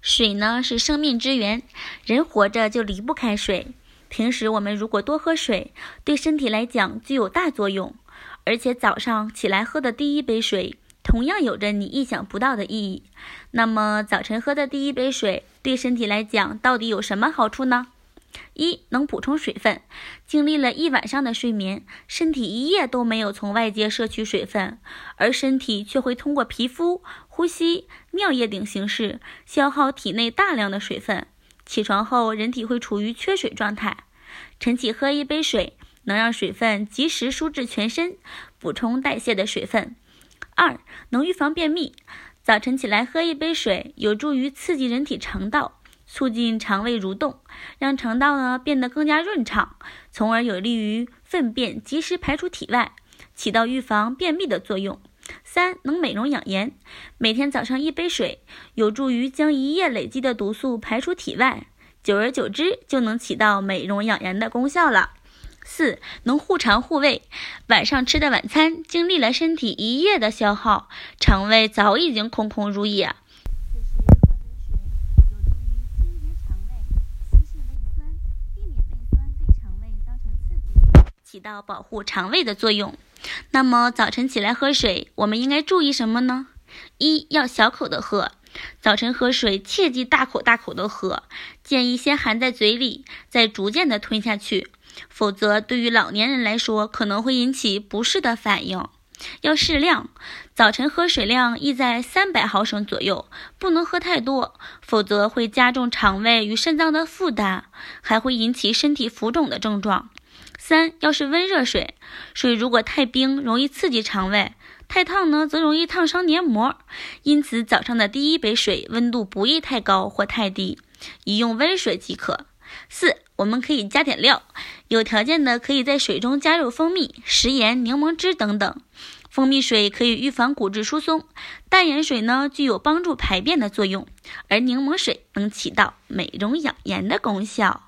水呢是生命之源，人活着就离不开水。平时我们如果多喝水，对身体来讲具有大作用。而且早上起来喝的第一杯水，同样有着你意想不到的意义。那么早晨喝的第一杯水，对身体来讲到底有什么好处呢？一能补充水分，经历了一晚上的睡眠，身体一夜都没有从外界摄取水分，而身体却会通过皮肤、呼吸、尿液等形式消耗体内大量的水分。起床后，人体会处于缺水状态，晨起喝一杯水，能让水分及时输至全身，补充代谢的水分。二能预防便秘，早晨起来喝一杯水，有助于刺激人体肠道。促进肠胃蠕动，让肠道呢变得更加润畅，从而有利于粪便及时排出体外，起到预防便秘的作用。三能美容养颜，每天早上一杯水，有助于将一夜累积的毒素排出体外，久而久之就能起到美容养颜的功效了。四能护肠护胃，晚上吃的晚餐经历了身体一夜的消耗，肠胃早已经空空如也。起到保护肠胃的作用。那么早晨起来喝水，我们应该注意什么呢？一要小口的喝，早晨喝水切忌大口大口的喝，建议先含在嘴里，再逐渐的吞下去，否则对于老年人来说可能会引起不适的反应。要适量，早晨喝水量宜在三百毫升左右，不能喝太多，否则会加重肠胃与肾脏的负担，还会引起身体浮肿的症状。三要是温热水，水如果太冰，容易刺激肠胃；太烫呢，则容易烫伤黏膜。因此，早上的第一杯水温度不宜太高或太低，宜用温水即可。四，我们可以加点料，有条件的可以在水中加入蜂蜜、食盐、柠檬汁等等。蜂蜜水可以预防骨质疏松，淡盐水呢具有帮助排便的作用，而柠檬水能起到美容养颜的功效。